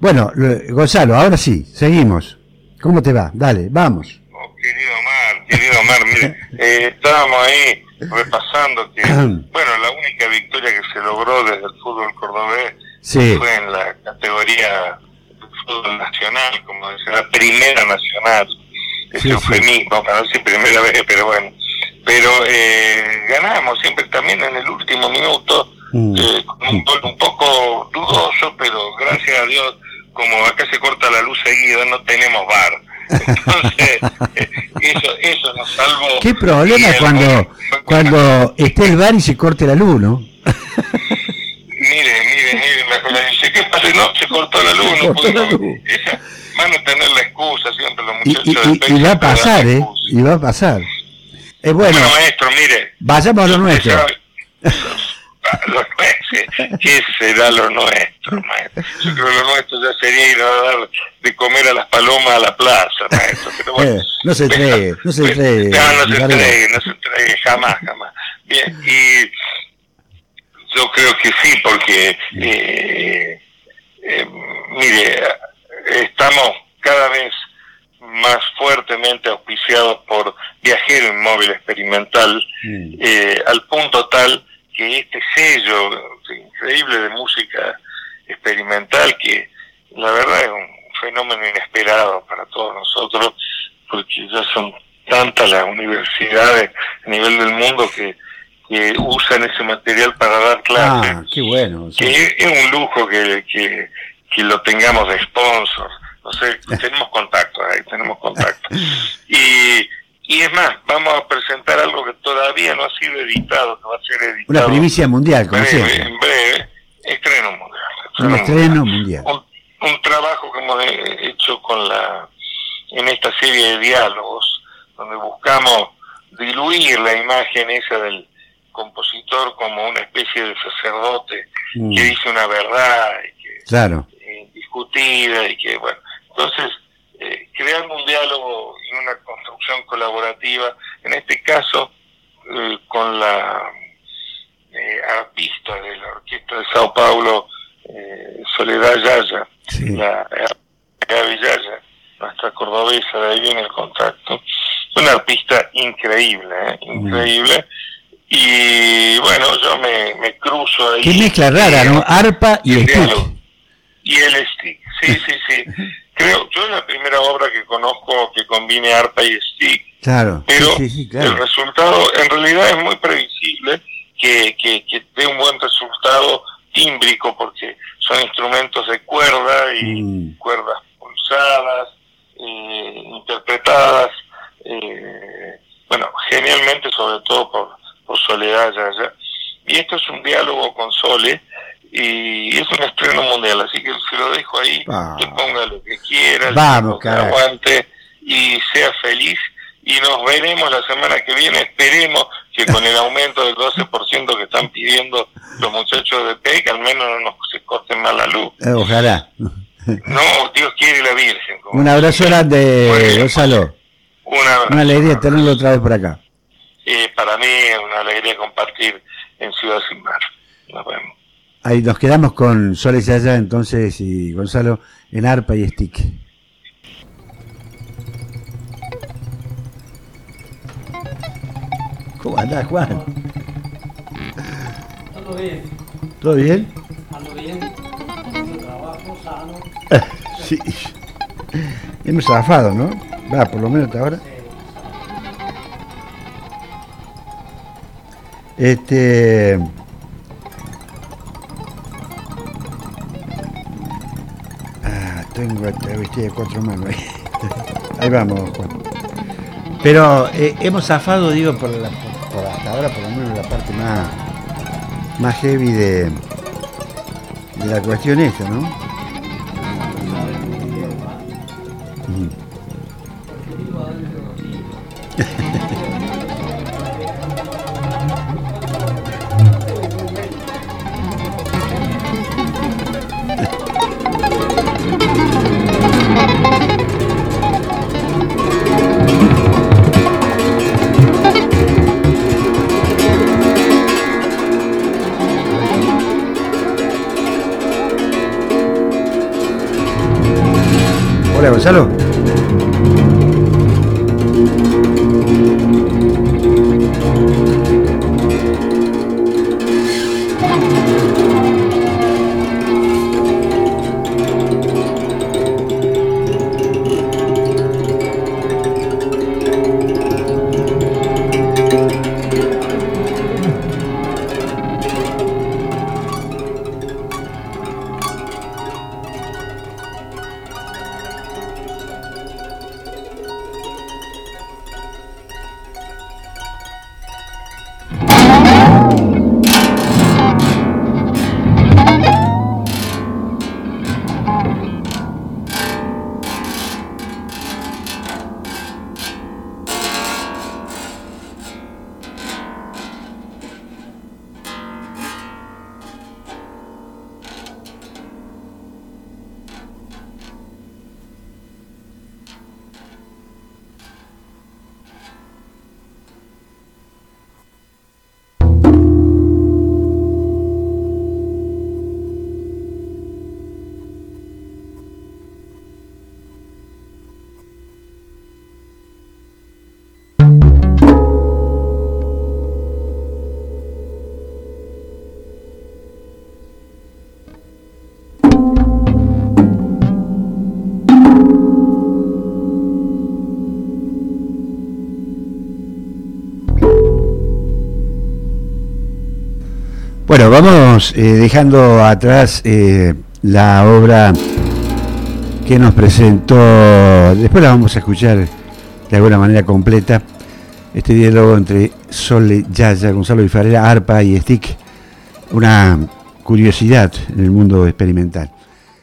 Bueno, lo- Gonzalo, ahora sí, seguimos. ¿Cómo te va? Dale, vamos. Oh, querido Omar, querido Omar, mire, eh, estábamos ahí repasando que, bueno, la única victoria que se logró desde el fútbol cordobés Sí. fue en la categoría fútbol nacional, como dice, la primera nacional. Ese Sí, sí. eufemismo, para no decir primera vez, pero bueno. Pero eh, ganamos siempre también en el último minuto, Mm. eh, con un gol un poco dudoso, pero gracias a Dios, como acá se corta la luz seguida, no tenemos bar. Entonces, eh, eso, eso nos salvó. ¿Qué problema Y cuando, cuando esté el bar y se corte la luz, no? Mire, mire, mire, me, dice, ¿qué pasa? No, se cortó la luz, no pudimos. Esa- van a tener la excusa siempre los Y, muchachos y- y- Peche y va a pasar, ¿eh? Y va a pasar. Eh, bueno, Bueno, maestro, mire. vayamos a lo nuestro. Lo nuestro, ¿Qué será lo nuestro, maestro? Yo creo que lo nuestro ya sería ir a dar de comer a las palomas a la plaza, maestro. Pero bueno, Eh, no se entregue, no se entregue, No, no se entregue, no se entregue, jamás, jamás. Bien, y yo creo que sí, porque, eh, eh, mire, estamos cada vez más fuertemente auspiciados por Viajero Inmóvil Experimental, Mm. eh, al punto tal que este sello increíble de música experimental, que la verdad es un fenómeno inesperado para todos nosotros, porque ya son tantas las universidades a nivel del mundo que, que usan ese material para dar clases Ah, qué bueno. sí. que es un lujo que, que, que lo tengamos de sponsor. No sé, tenemos contacto ahí, tenemos contacto. Y, y es más, vamos a presentar algo que todavía no ha sido editado, que va a ser editado Una primicia mundial, como breve, siempre. en breve, estreno mundial. Un estreno mundial. Un, un trabajo que hemos hecho con la en esta serie de diálogos, donde buscamos diluir la imagen esa del compositor como una especie de sacerdote Mm, que dice una verdad y que Claro. indiscutida y que bueno entonces eh, creando un diálogo y una construcción colaborativa en este caso eh, con la eh, artista de la orquesta de Sao Paulo eh, Soledad Yaya Sí. la Gaby Yaya nuestra cordobesa de ahí viene el contacto una artista increíble ¿eh? increíble y bueno yo me, me cruzo ahí Qué mezcla rara, ¿no? Arpa y el stick. Y el stick, sí, sí, sí. Creo, yo es la primera obra que conozco que combine arpa y stick, Claro. pero Sí, sí, el resultado en realidad es muy previsible que, que, que dé un buen resultado tímbrico porque son instrumentos de cuerda y Mm. cuerdas pulsadas, eh, interpretadas, eh, bueno, genialmente sobre todo por, por Soledad Yaya. Y esto es un diálogo con Sole y es un estreno mundial, así que se lo dejo ahí, Ah. que ponga lo que quiera, Vamos, lo que aguante y sea feliz. Y nos veremos la semana que viene, esperemos que con el aumento del 12% que están pidiendo los muchachos de PEC, al menos no nos se corte más la luz. Eh, Ojalá. No, Dios quiere la Virgen. como- Un abrazo grande. Gonzalo. Una, Una alegría tenerlo otra vez por acá. Eh, para mí es una alegría compartir en Ciudad Sin Mar. Nos vemos. Ahí nos quedamos con Soles Yaya entonces y Gonzalo en arpa y stick. ¿Cómo andás, Juan? Ando bien, ¿Todo bien? ando bien, trabajo, sano. Sí. Hemos zafado, ¿no? Va, por lo menos hasta ahora. Este. Ah, tengo vestida de cuatro manos ahí. Ahí vamos, Juan. Pero eh, hemos zafado, digo, por, la, por, hasta ahora, por lo menos la parte más, más heavy de, de la cuestión esta, ¿no? Ujú. Gonzalo. Bueno, vamos eh, dejando atrás eh, la obra que nos presentó, después la vamos a escuchar de alguna manera completa, este diálogo entre Sole Yaya, Gonzalo Bifarela, Arpa y Stick, una curiosidad en el mundo experimental.